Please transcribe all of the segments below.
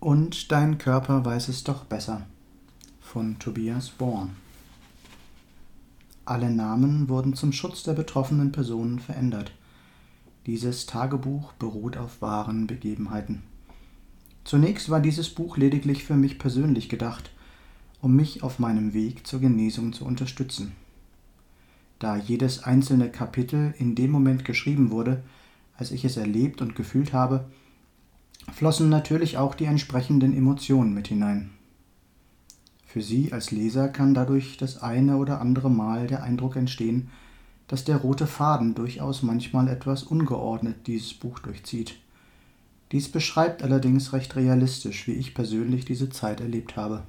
Und dein Körper weiß es doch besser von Tobias Born. Alle Namen wurden zum Schutz der betroffenen Personen verändert. Dieses Tagebuch beruht auf wahren Begebenheiten. Zunächst war dieses Buch lediglich für mich persönlich gedacht, um mich auf meinem Weg zur Genesung zu unterstützen. Da jedes einzelne Kapitel in dem Moment geschrieben wurde, als ich es erlebt und gefühlt habe, flossen natürlich auch die entsprechenden Emotionen mit hinein. Für Sie als Leser kann dadurch das eine oder andere Mal der Eindruck entstehen, dass der rote Faden durchaus manchmal etwas ungeordnet dieses Buch durchzieht. Dies beschreibt allerdings recht realistisch, wie ich persönlich diese Zeit erlebt habe.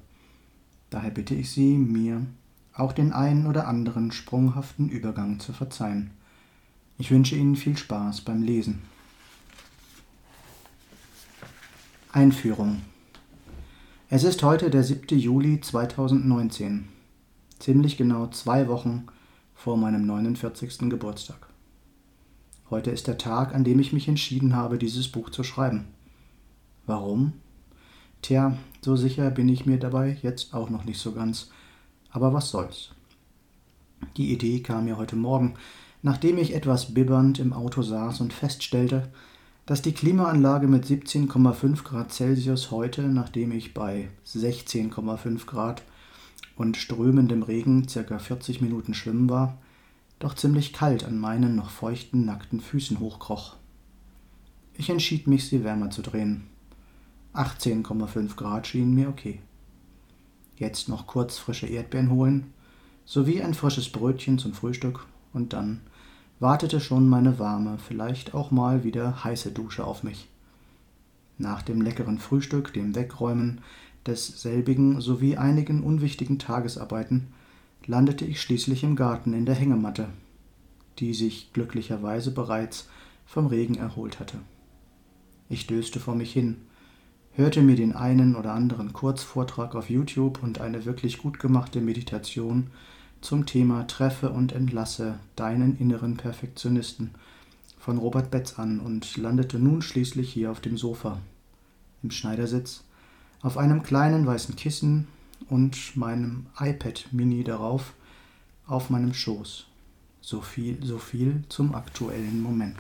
Daher bitte ich Sie, mir auch den einen oder anderen sprunghaften Übergang zu verzeihen. Ich wünsche Ihnen viel Spaß beim Lesen. Einführung Es ist heute der 7. Juli 2019, ziemlich genau zwei Wochen vor meinem 49. Geburtstag. Heute ist der Tag, an dem ich mich entschieden habe, dieses Buch zu schreiben. Warum? Tja, so sicher bin ich mir dabei jetzt auch noch nicht so ganz. Aber was soll's. Die Idee kam mir heute Morgen, nachdem ich etwas bibbernd im Auto saß und feststellte, dass die Klimaanlage mit 17,5 Grad Celsius heute, nachdem ich bei 16,5 Grad und strömendem Regen circa 40 Minuten schwimmen war, doch ziemlich kalt an meinen noch feuchten, nackten Füßen hochkroch. Ich entschied mich, sie wärmer zu drehen. 18,5 Grad schienen mir okay. Jetzt noch kurz frische Erdbeeren holen, sowie ein frisches Brötchen zum Frühstück und dann wartete schon meine warme, vielleicht auch mal wieder heiße Dusche auf mich. Nach dem leckeren Frühstück, dem Wegräumen desselbigen sowie einigen unwichtigen Tagesarbeiten landete ich schließlich im Garten in der Hängematte, die sich glücklicherweise bereits vom Regen erholt hatte. Ich döste vor mich hin, hörte mir den einen oder anderen Kurzvortrag auf YouTube und eine wirklich gut gemachte Meditation zum Thema Treffe und entlasse deinen inneren Perfektionisten von Robert Betz an und landete nun schließlich hier auf dem Sofa, im Schneidersitz, auf einem kleinen weißen Kissen und meinem iPad Mini darauf auf meinem Schoß. So viel, so viel zum aktuellen Moment.